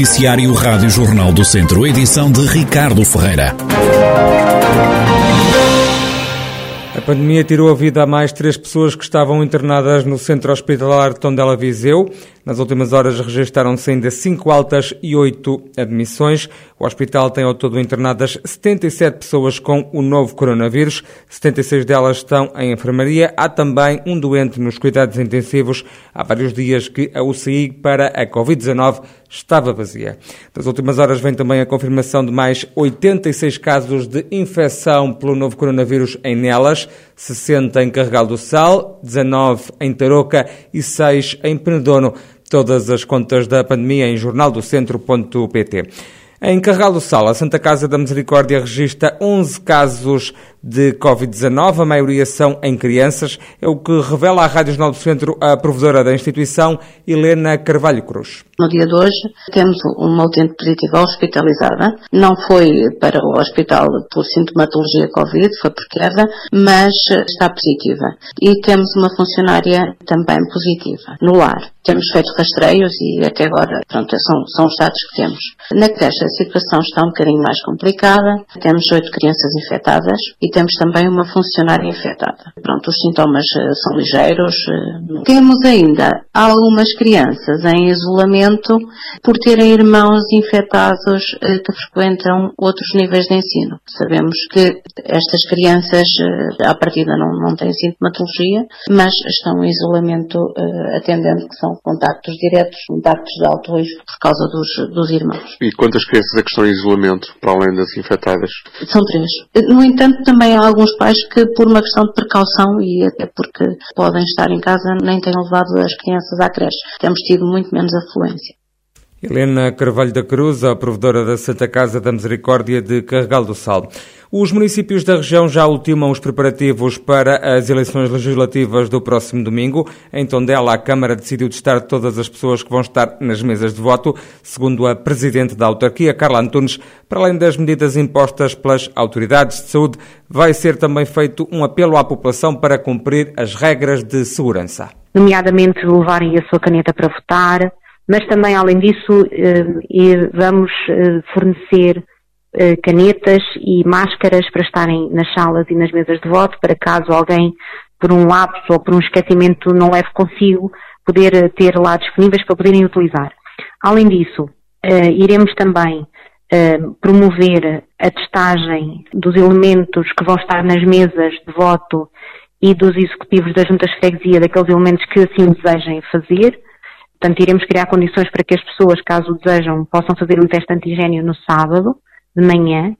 Noticiário Rádio Jornal do Centro, edição de Ricardo Ferreira. A pandemia tirou a vida a mais três pessoas que estavam internadas no centro hospitalar de Tondela Viseu. Nas últimas horas registaram-se ainda cinco altas e oito admissões. O hospital tem ao todo internadas 77 pessoas com o novo coronavírus. 76 delas estão em enfermaria. Há também um doente nos cuidados intensivos. Há vários dias que a UCI para a Covid-19 estava vazia. Das últimas horas vem também a confirmação de mais 86 casos de infecção pelo novo coronavírus em Nelas, 60 em Carregal do Sal, 19 em Tarouca e 6 em Penedono. Todas as contas da pandemia em jornaldocentro.pt. Em Carregal do Sal, a Santa Casa da Misericórdia registra 11 casos de Covid-19, a maioria são em crianças, é o que revela à Rádio Jornal do Centro a provedora da instituição, Helena Carvalho Cruz. No dia de hoje temos uma utente positiva hospitalizada, não foi para o hospital por sintomatologia Covid, foi por queda, mas está positiva. E temos uma funcionária também positiva no lar. Temos feito rastreios e até agora, pronto, são, são os dados que temos. Na creche a situação está um bocadinho mais complicada, temos oito crianças infectadas e temos também uma funcionária infectada. Pronto, os sintomas uh, são ligeiros. Uh, temos ainda algumas crianças em isolamento por terem irmãos infectados uh, que frequentam outros níveis de ensino. Sabemos que estas crianças, à partida, não, não têm sintomatologia, mas estão em isolamento atendendo que são contactos diretos, contactos de alto risco por causa dos, dos irmãos. E quantas crianças é que estão em isolamento, para além das infectadas? São três. No entanto, também também há alguns pais que, por uma questão de precaução e até porque podem estar em casa, nem têm levado as crianças à creche. Temos tido muito menos afluência. Helena Carvalho da Cruz, a provedora da Santa Casa da Misericórdia de Carregal do Sal. Os municípios da região já ultimam os preparativos para as eleições legislativas do próximo domingo. Em Tondela, a Câmara decidiu testar todas as pessoas que vão estar nas mesas de voto. Segundo a Presidente da autarquia, Carla Antunes, para além das medidas impostas pelas autoridades de saúde, vai ser também feito um apelo à população para cumprir as regras de segurança. Nomeadamente levarem a sua caneta para votar, mas também, além disso, eh, vamos eh, fornecer canetas e máscaras para estarem nas salas e nas mesas de voto, para caso alguém, por um lapso ou por um esquecimento, não leve consigo, poder ter lá disponíveis para poderem utilizar. Além disso, iremos também promover a testagem dos elementos que vão estar nas mesas de voto e dos executivos das juntas de freguesia, daqueles elementos que assim desejem fazer, Portanto, iremos criar condições para que as pessoas, caso desejam, possam fazer o teste antigênio no sábado, de manhã,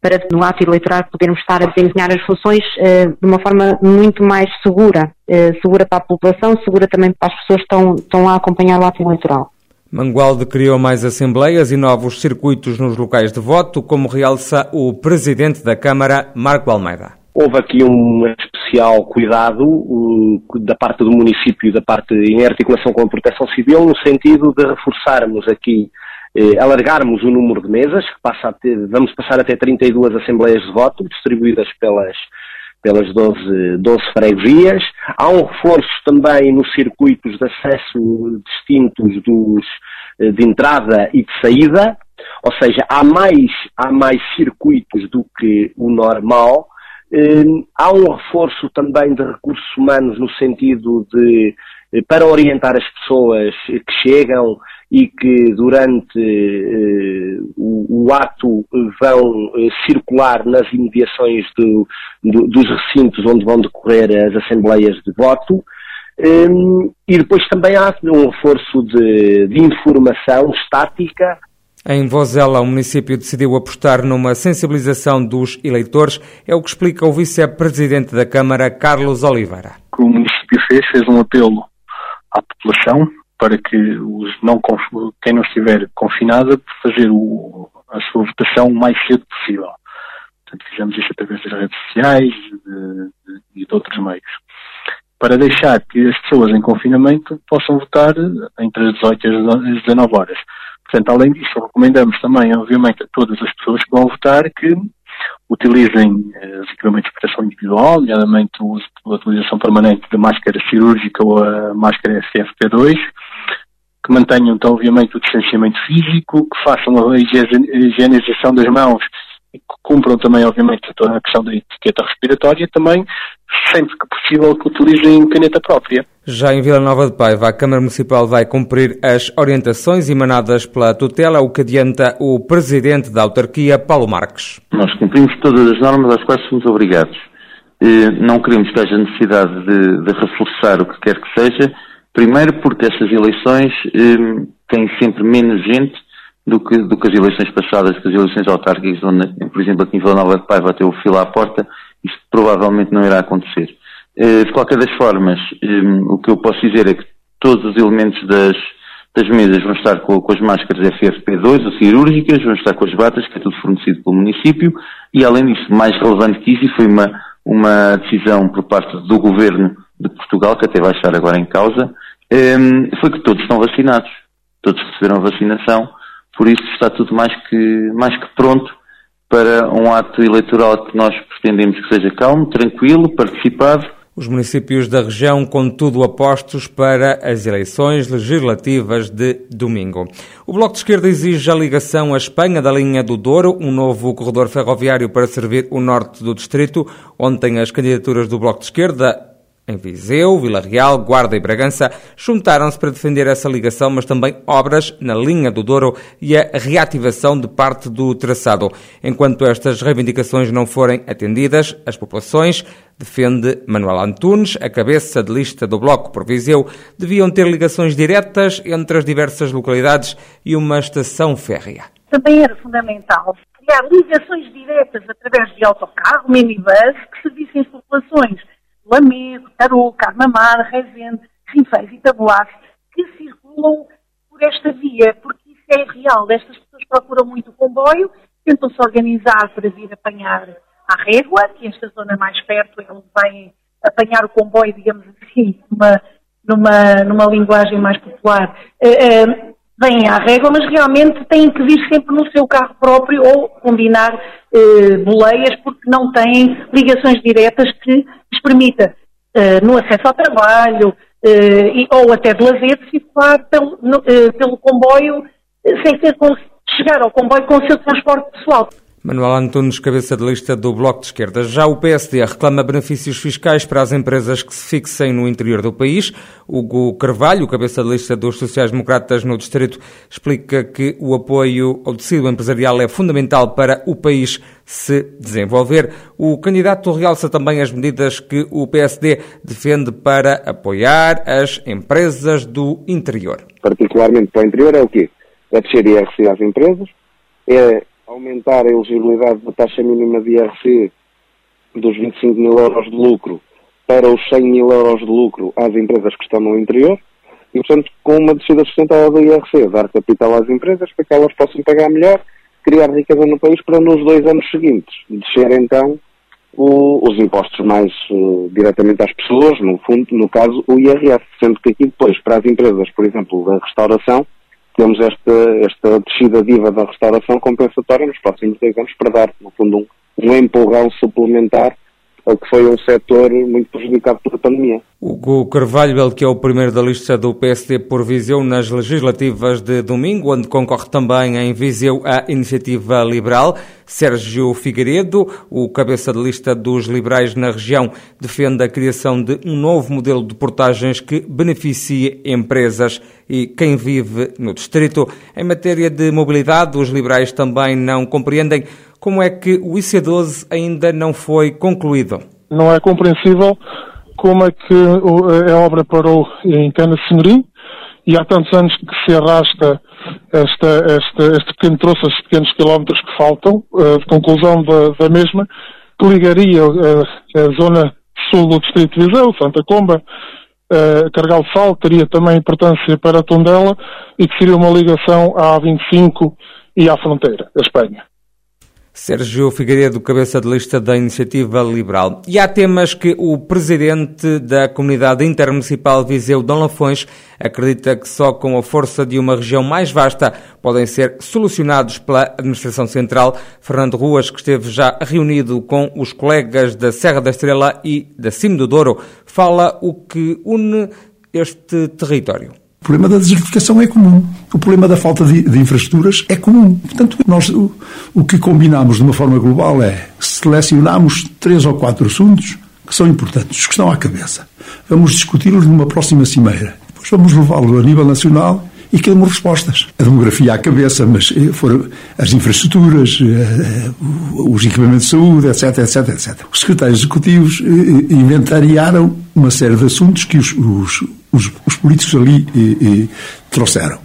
para no ato eleitoral podermos estar a desempenhar as funções uh, de uma forma muito mais segura, uh, segura para a população, segura também para as pessoas que estão, estão lá a acompanhar o ato eleitoral. Mangualde criou mais assembleias e novos circuitos nos locais de voto, como realça o presidente da Câmara, Marco Almeida. Houve aqui um especial cuidado uh, da parte do município e da parte em articulação com a Proteção Civil, no sentido de reforçarmos aqui, eh, alargarmos o número de mesas, que passa ter, vamos passar até 32 assembleias de voto, distribuídas pelas, pelas 12, 12 freguesias. Há um reforço também nos circuitos de acesso distintos dos, eh, de entrada e de saída, ou seja, há mais, há mais circuitos do que o normal, Hum, há um reforço também de recursos humanos no sentido de, eh, para orientar as pessoas que chegam e que durante uh, o, o, ato vão uh, circular nas imediações do, do, dos recintos onde vão decorrer as assembleias de voto. Um, e depois também há um reforço de, de informação estática em Vozela, o município decidiu apostar numa sensibilização dos eleitores, é o que explica o vice-presidente da Câmara, Carlos Oliveira. O município fez, fez um apelo à população para que os não, quem não estiver confinada fazer o, a sua votação o mais cedo possível. Portanto, fizemos isso através das redes sociais e de, de outros meios. Para deixar que as pessoas em confinamento possam votar entre as 18 e as 19 horas. Portanto, além disso, recomendamos também, obviamente, a todas as pessoas que vão votar que utilizem eh, os equipamentos de proteção individual, nomeadamente o uso utilização permanente da máscara cirúrgica ou a máscara FFP2, que mantenham então obviamente o distanciamento físico, que façam a higienização das mãos que cumpram também obviamente toda a questão da etiqueta respiratória também, sempre que possível que utilizem caneta própria. Já em Vila Nova de Paiva, a Câmara Municipal vai cumprir as orientações emanadas pela tutela, o que adianta o Presidente da Autarquia, Paulo Marques. Nós cumprimos todas as normas às quais somos obrigados. Não queremos que haja necessidade de, de reforçar o que quer que seja, primeiro porque estas eleições eh, têm sempre menos gente do que, do que as eleições passadas, que as eleições autárquicas, onde, por exemplo, aqui em Vila Nova de Paiva ter o filo à porta, isto provavelmente não irá acontecer. Eh, de qualquer das formas, eh, o que eu posso dizer é que todos os elementos das, das mesas vão estar com, com as máscaras FFP2 ou cirúrgicas, vão estar com as batas, que é tudo fornecido pelo município, e além disso, mais relevante que isso, foi uma, uma decisão por parte do Governo de Portugal, que até vai estar agora em causa, eh, foi que todos estão vacinados. Todos receberam a vacinação, por isso está tudo mais que, mais que pronto para um ato eleitoral que nós pretendemos que seja calmo, tranquilo, participado. Os municípios da região, contudo, apostos para as eleições legislativas de domingo. O Bloco de Esquerda exige a ligação à Espanha da linha do Douro, um novo corredor ferroviário para servir o norte do distrito. Ontem, as candidaturas do Bloco de Esquerda em Viseu, Vila Real, Guarda e Bragança juntaram-se para defender essa ligação, mas também obras na linha do Douro e a reativação de parte do traçado. Enquanto estas reivindicações não forem atendidas, as populações, defende Manuel Antunes, a cabeça de lista do Bloco por Viseu, deviam ter ligações diretas entre as diversas localidades e uma estação férrea. Também era fundamental criar ligações diretas através de autocarro, minibus, que servissem as populações Lamego, Tarouca, Armamar, Rezende, Rinfeios e Taboaço, que circulam por esta via, porque isso é real. Estas pessoas procuram muito o comboio, tentam-se organizar para vir apanhar à régua, que esta zona mais perto, eles vêm apanhar o comboio, digamos assim, numa, numa, numa linguagem mais popular. Uh, uh, vêm à régua, mas realmente têm que vir sempre no seu carro próprio ou combinar uh, boleias porque não têm ligações diretas que lhes permita, uh, no acesso ao trabalho uh, e, ou até de lazer, circular pelo, no, pelo comboio sem ter chegar ao comboio com o seu transporte pessoal. Manuel Antunes, cabeça de lista do Bloco de Esquerda. Já o PSD reclama benefícios fiscais para as empresas que se fixem no interior do país. Hugo Carvalho, cabeça de lista dos sociais-democratas no Distrito, explica que o apoio ao tecido empresarial é fundamental para o país se desenvolver. O candidato realça também as medidas que o PSD defende para apoiar as empresas do interior. Particularmente para o interior é o quê? É descer IRC às empresas, é aumentar a elegibilidade da taxa mínima de IRC dos 25 mil euros de lucro para os 100 mil euros de lucro às empresas que estão no interior e, portanto, com uma descida sustentável do IRC, dar capital às empresas para que elas possam pagar melhor, criar riqueza no país para nos dois anos seguintes descer então o, os impostos mais uh, diretamente às pessoas, no fundo, no caso, o IRS, sendo que aqui depois, para as empresas, por exemplo, da restauração, temos esta, esta descida diva da restauração compensatória nos próximos dois anos para dar, no fundo, um, um empurrão suplementar que foi um setor muito prejudicado pela pandemia. Hugo Carvalho, ele que é o primeiro da lista do PSD por Viseu nas legislativas de domingo, onde concorre também em Viseu a Iniciativa Liberal. Sérgio Figueiredo, o cabeça de lista dos liberais na região, defende a criação de um novo modelo de portagens que beneficie empresas e quem vive no distrito. Em matéria de mobilidade, os liberais também não compreendem como é que o IC12 ainda não foi concluído. Não é compreensível como é que a obra parou em Cana Senhorim e há tantos anos que se arrasta esta, esta, este pequeno troço, estes pequenos quilómetros que faltam, uh, de conclusão da, da, mesma, que ligaria uh, a zona sul do Distrito de Viseu, Santa Comba, uh, Cargal Sal, teria também importância para a Tondela e que seria uma ligação à A25 e à fronteira, a Espanha. Sérgio Figueiredo, cabeça de lista da Iniciativa Liberal. E há temas que o presidente da Comunidade Intermunicipal Viseu Dom Lafões acredita que só com a força de uma região mais vasta podem ser solucionados pela Administração Central. Fernando Ruas, que esteve já reunido com os colegas da Serra da Estrela e da Cime do Douro, fala o que une este território problema da desertificação é comum. O problema da falta de, de infraestruturas é comum. Portanto, nós o, o que combinamos de uma forma global é selecionamos três ou quatro assuntos que são importantes, que estão à cabeça. Vamos discuti-los numa próxima cimeira. Depois vamos levá-lo a nível nacional e queremos respostas. A demografia à cabeça, mas eh, foram as infraestruturas, eh, os equipamentos de saúde, etc, etc, etc. Os secretários executivos eh, inventariaram uma série de assuntos que os, os, os, os políticos ali trouxeram.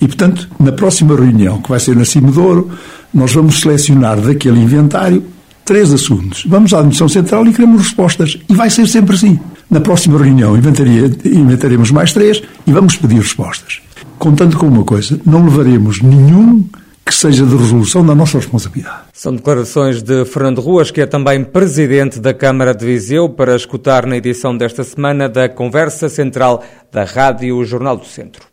E, portanto, na próxima reunião, que vai ser na Cimedouro, nós vamos selecionar daquele inventário três assuntos. Vamos à Administração Central e queremos respostas. E vai ser sempre assim. Na próxima reunião inventaremos mais três e vamos pedir respostas contando com uma coisa: não levaremos nenhum que seja de resolução da nossa responsabilidade. São declarações de Fernando Ruas, que é também presidente da Câmara de Viseu, para escutar na edição desta semana da Conversa Central da Rádio Jornal do Centro.